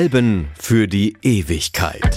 Alben für die Ewigkeit.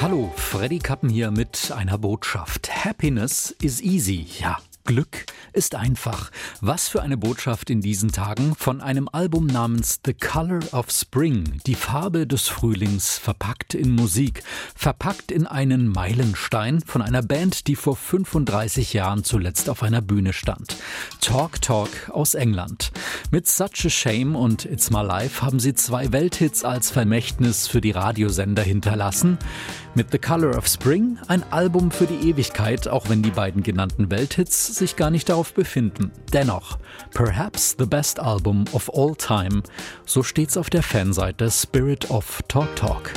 Hallo, Freddy Kappen hier mit einer Botschaft. Happiness is easy. Ja, Glück ist einfach. Was für eine Botschaft in diesen Tagen von einem Album namens The Color of Spring, die Farbe des Frühlings, verpackt in Musik, verpackt in einen Meilenstein von einer Band, die vor 35 Jahren zuletzt auf einer Bühne stand. Talk Talk aus England. Mit Such a Shame und It's My Life haben sie zwei Welthits als Vermächtnis für die Radiosender hinterlassen. Mit The Color of Spring ein Album für die Ewigkeit, auch wenn die beiden genannten Welthits sich gar nicht darauf befinden. Dennoch, perhaps the best album of all time. So steht's auf der Fanseite Spirit of Talk Talk.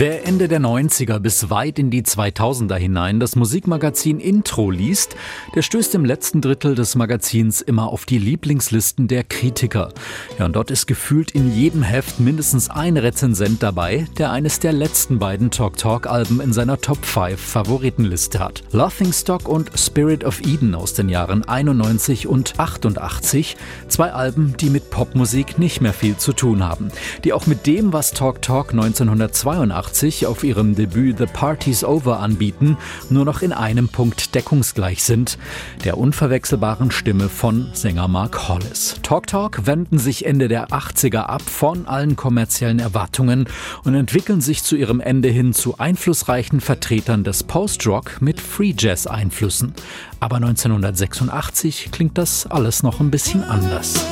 Wer Ende der 90er bis weit in die 2000er hinein das Musikmagazin Intro liest, der stößt im letzten Drittel des Magazins immer auf die Lieblingslisten der Kritiker. Ja, und dort ist gefühlt in jedem Heft mindestens ein Rezensent dabei, der eines der letzten beiden Talk Talk Alben in seiner Top 5 Favoritenliste hat. Laughingstock und Spirit of Eden aus den Jahren 91 und 88, zwei Alben, die mit Popmusik nicht mehr viel zu tun haben, die auch mit dem, was Talk Talk 1982 1988 auf ihrem Debüt The Party's Over anbieten, nur noch in einem Punkt deckungsgleich sind, der unverwechselbaren Stimme von Sänger Mark Hollis. Talk Talk wenden sich Ende der 80er ab von allen kommerziellen Erwartungen und entwickeln sich zu ihrem Ende hin zu einflussreichen Vertretern des Post-Rock mit Free Jazz-Einflüssen. Aber 1986 klingt das alles noch ein bisschen anders.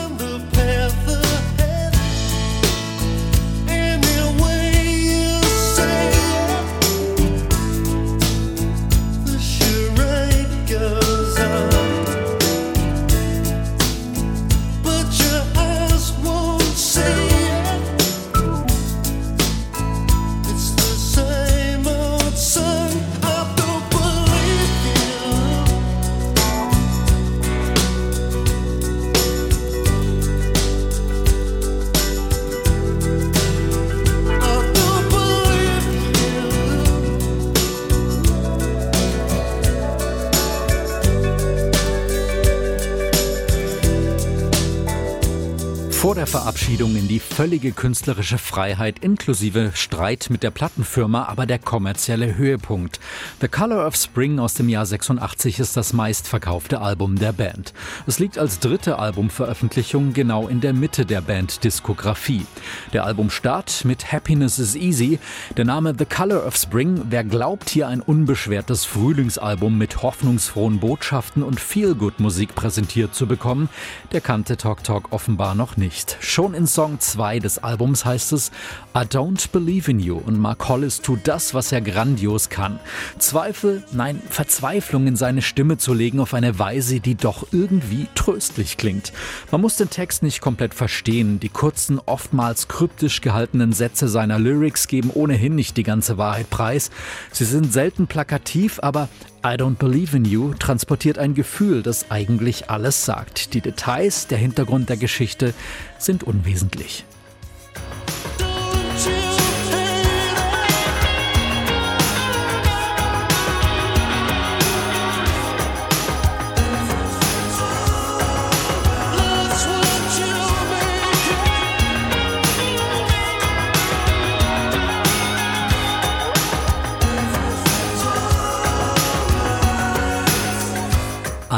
Verabschiedung in die völlige künstlerische Freiheit inklusive Streit mit der Plattenfirma, aber der kommerzielle Höhepunkt. The Color of Spring aus dem Jahr 86 ist das meistverkaufte Album der Band. Es liegt als dritte Albumveröffentlichung genau in der Mitte der Band-Diskografie. Der Albumstart mit Happiness is Easy, der Name The Color of Spring, wer glaubt hier ein unbeschwertes Frühlingsalbum mit hoffnungsfrohen Botschaften und Feel-Good-Musik präsentiert zu bekommen, der kannte Talk Talk offenbar noch nicht nicht. Schon in Song 2 des Albums heißt es I don't believe in you und Mark Hollis tut das, was er grandios kann. Zweifel, nein, Verzweiflung in seine Stimme zu legen auf eine Weise, die doch irgendwie tröstlich klingt. Man muss den Text nicht komplett verstehen. Die kurzen, oftmals kryptisch gehaltenen Sätze seiner Lyrics geben ohnehin nicht die ganze Wahrheit preis. Sie sind selten plakativ, aber I Don't Believe in You transportiert ein Gefühl, das eigentlich alles sagt. Die Details, der Hintergrund der Geschichte sind unwesentlich.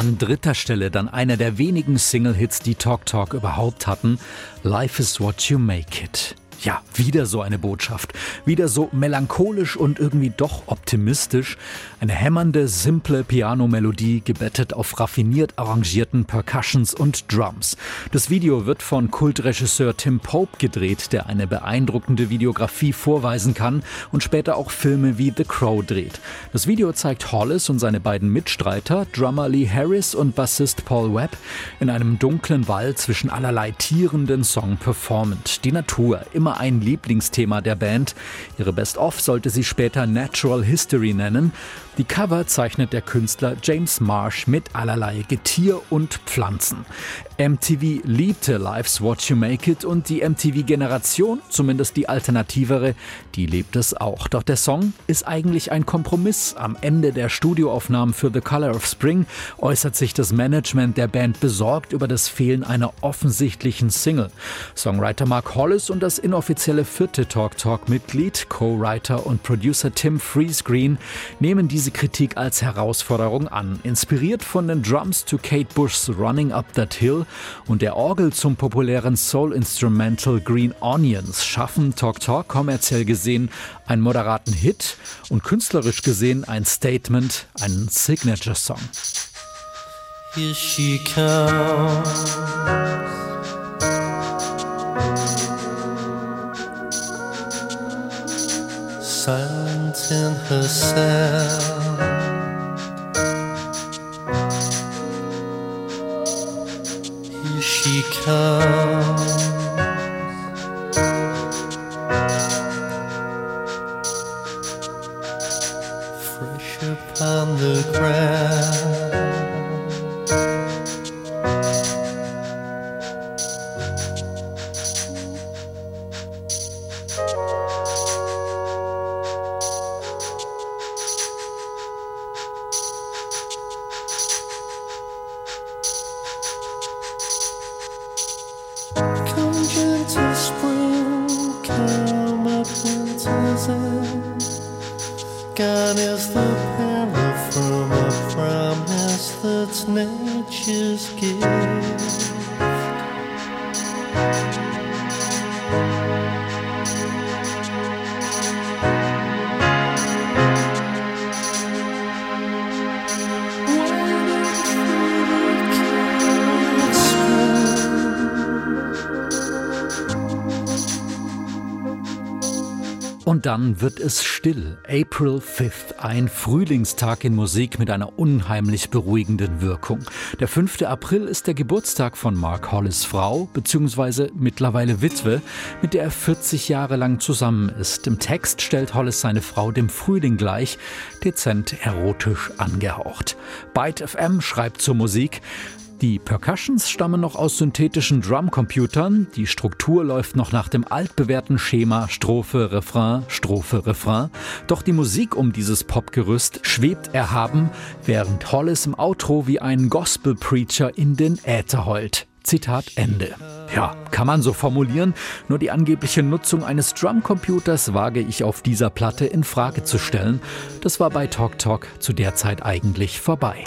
An dritter Stelle dann einer der wenigen Single-Hits, die Talk Talk überhaupt hatten. Life is what you make it. Ja, wieder so eine Botschaft. Wieder so melancholisch und irgendwie doch optimistisch. Eine hämmernde, simple Pianomelodie, gebettet auf raffiniert arrangierten Percussions und Drums. Das Video wird von Kultregisseur Tim Pope gedreht, der eine beeindruckende Videografie vorweisen kann und später auch Filme wie The Crow dreht. Das Video zeigt Hollis und seine beiden Mitstreiter, Drummer Lee Harris und Bassist Paul Webb, in einem dunklen Wald zwischen allerlei Tieren den Song performend. Die Natur, immer immer ein Lieblingsthema der Band. Ihre Best-of sollte sie später Natural History nennen. Die Cover zeichnet der Künstler James Marsh mit allerlei Getier und Pflanzen. MTV liebte Life's What You Make It und die MTV-Generation, zumindest die alternativere, die lebt es auch. Doch der Song ist eigentlich ein Kompromiss. Am Ende der Studioaufnahmen für The Color of Spring äußert sich das Management der Band besorgt über das Fehlen einer offensichtlichen Single. Songwriter Mark Hollis und das inoffizielle vierte Talk Talk-Mitglied, Co-Writer und Producer Tim Freeze-Green nehmen diese Kritik als Herausforderung an. Inspiriert von den Drums to Kate Bush's Running Up That Hill und der Orgel zum populären Soul-Instrumental Green Onions schaffen Talk Talk kommerziell gesehen einen moderaten Hit und künstlerisch gesehen ein Statement, einen Signature-Song. Here she comes. Silent in her cell. Here she comes. Fresh upon the ground. Und dann wird es still. April 5th, ein Frühlingstag in Musik mit einer unheimlich beruhigenden Wirkung. Der 5. April ist der Geburtstag von Mark Hollis Frau, beziehungsweise mittlerweile Witwe, mit der er 40 Jahre lang zusammen ist. Im Text stellt Hollis seine Frau dem Frühling gleich, dezent erotisch angehaucht. Byte FM schreibt zur Musik, die Percussions stammen noch aus synthetischen Drumcomputern. Die Struktur läuft noch nach dem altbewährten Schema Strophe, Refrain, Strophe, Refrain. Doch die Musik um dieses Popgerüst schwebt erhaben, während Hollis im Outro wie ein Gospel-Preacher in den Äther heult. Zitat Ende. Ja, kann man so formulieren, nur die angebliche Nutzung eines Drumcomputers wage ich auf dieser Platte in Frage zu stellen. Das war bei Talk Talk zu der Zeit eigentlich vorbei.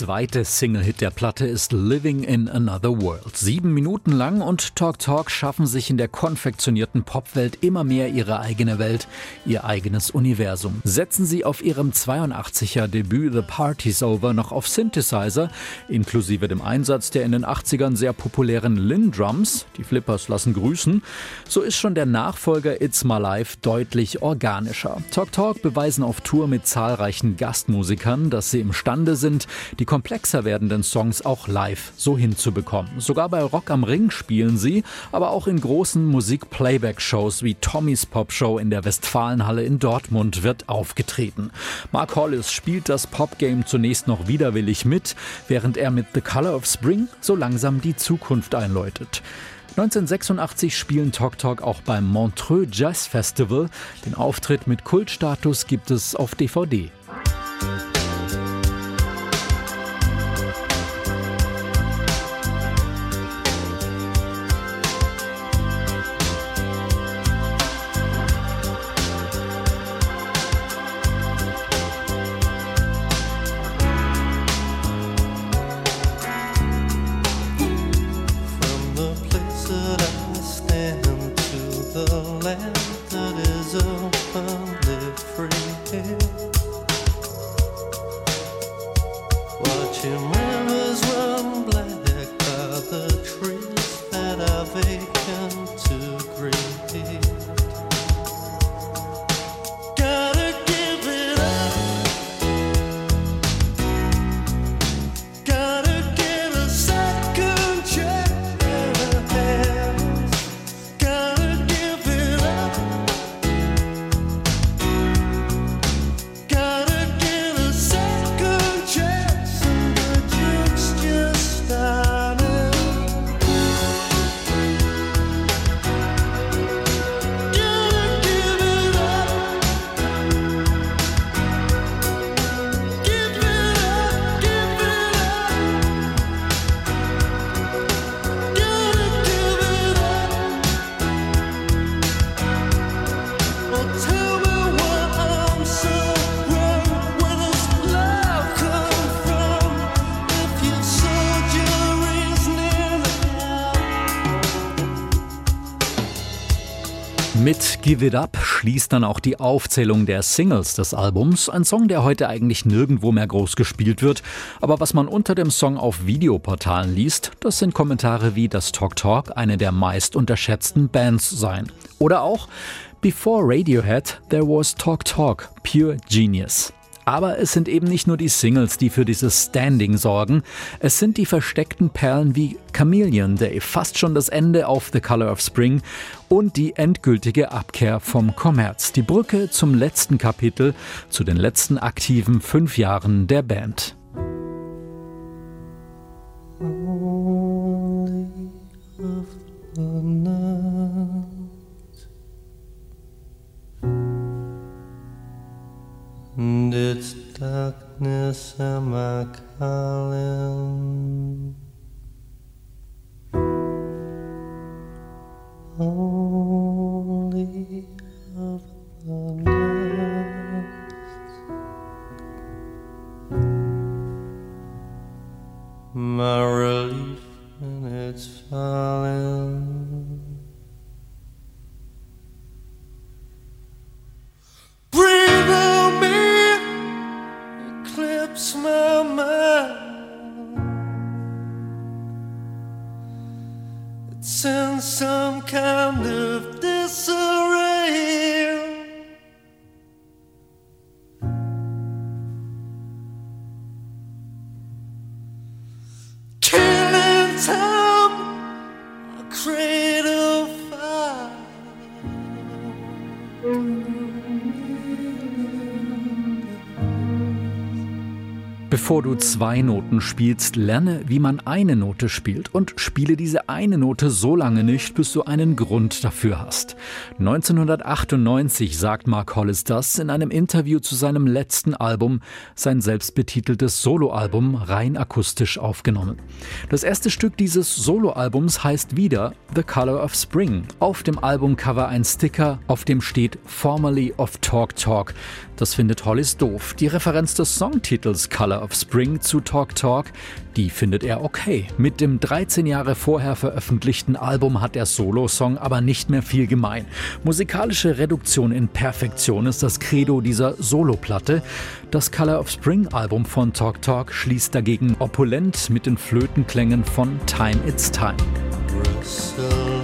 Zweite Single-Hit der Platte ist Living in Another World. Sieben Minuten lang und Talk Talk schaffen sich in der konfektionierten Popwelt immer mehr ihre eigene Welt, ihr eigenes Universum. Setzen sie auf ihrem 82er Debüt The Party's Over noch auf Synthesizer, inklusive dem Einsatz der in den 80ern sehr populären Lin Drums, die Flippers lassen grüßen, so ist schon der Nachfolger It's My Life deutlich organischer. Talk Talk beweisen auf Tour mit zahlreichen Gastmusikern, dass sie imstande sind, die komplexer werdenden Songs auch live so hinzubekommen. Sogar bei Rock am Ring spielen sie, aber auch in großen Musik-Playback-Shows wie Tommys Pop Show in der Westfalenhalle in Dortmund wird aufgetreten. Mark Hollis spielt das Pop-Game zunächst noch widerwillig mit, während er mit The Color of Spring so langsam die Zukunft einläutet. 1986 spielen Talk Talk auch beim Montreux Jazz Festival. Den Auftritt mit Kultstatus gibt es auf DVD. Mit Give It Up schließt dann auch die Aufzählung der Singles des Albums. Ein Song, der heute eigentlich nirgendwo mehr groß gespielt wird. Aber was man unter dem Song auf Videoportalen liest, das sind Kommentare wie, dass Talk Talk eine der meist unterschätzten Bands seien. Oder auch, Before Radiohead, there was Talk Talk, pure genius. Aber es sind eben nicht nur die Singles, die für dieses Standing sorgen. Es sind die versteckten Perlen wie Chameleon Day, fast schon das Ende auf The Color of Spring und die endgültige Abkehr vom Kommerz. Die Brücke zum letzten Kapitel, zu den letzten aktiven fünf Jahren der Band. And it's darkness am I calling Only of the nest. My relief and it's falling Bevor du zwei Noten spielst, lerne, wie man eine Note spielt und spiele diese eine Note so lange nicht, bis du einen Grund dafür hast. 1998 sagt Mark Hollis das in einem Interview zu seinem letzten Album, sein selbstbetiteltes Soloalbum, rein akustisch aufgenommen. Das erste Stück dieses Soloalbums heißt wieder The Color of Spring. Auf dem Albumcover ein Sticker, auf dem steht Formerly of Talk Talk. Das findet Hollis doof. Die Referenz des Songtitels Color of of Spring zu Talk Talk, die findet er okay. Mit dem 13 Jahre vorher veröffentlichten Album hat der Solo-Song aber nicht mehr viel gemein. Musikalische Reduktion in Perfektion ist das Credo dieser Soloplatte. Das Color of Spring Album von Talk Talk schließt dagegen opulent mit den Flötenklängen von Time It's Time. Die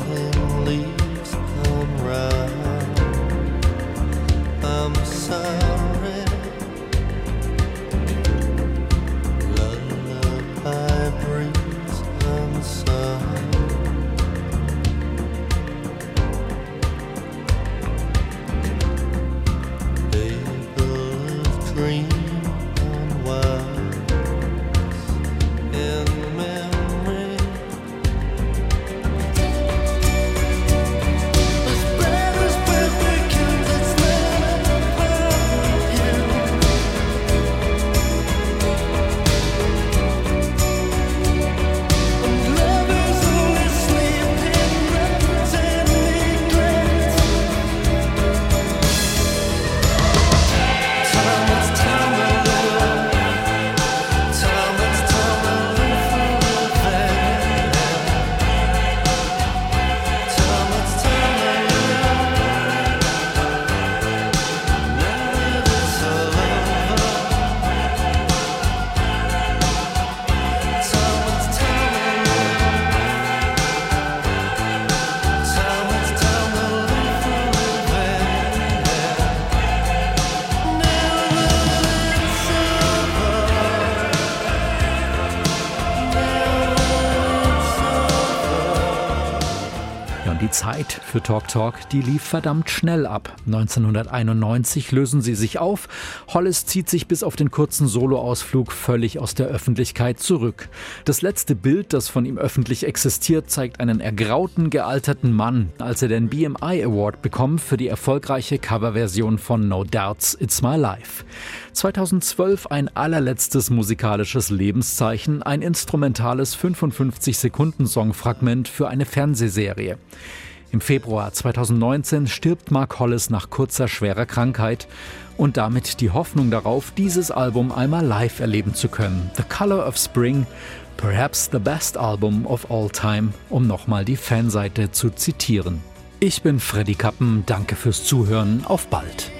für Talk Talk, die lief verdammt schnell ab. 1991 lösen sie sich auf. Hollis zieht sich bis auf den kurzen Soloausflug völlig aus der Öffentlichkeit zurück. Das letzte Bild, das von ihm öffentlich existiert, zeigt einen ergrauten, gealterten Mann, als er den BMI Award bekommt für die erfolgreiche Coverversion von No Doubts It's My Life. 2012 ein allerletztes musikalisches Lebenszeichen, ein instrumentales 55-Sekunden-Songfragment für eine Fernsehserie. Im Februar 2019 stirbt Mark Hollis nach kurzer schwerer Krankheit und damit die Hoffnung darauf, dieses Album einmal live erleben zu können. The Color of Spring, perhaps the best album of all time, um nochmal die Fanseite zu zitieren. Ich bin Freddy Kappen, danke fürs Zuhören, auf bald.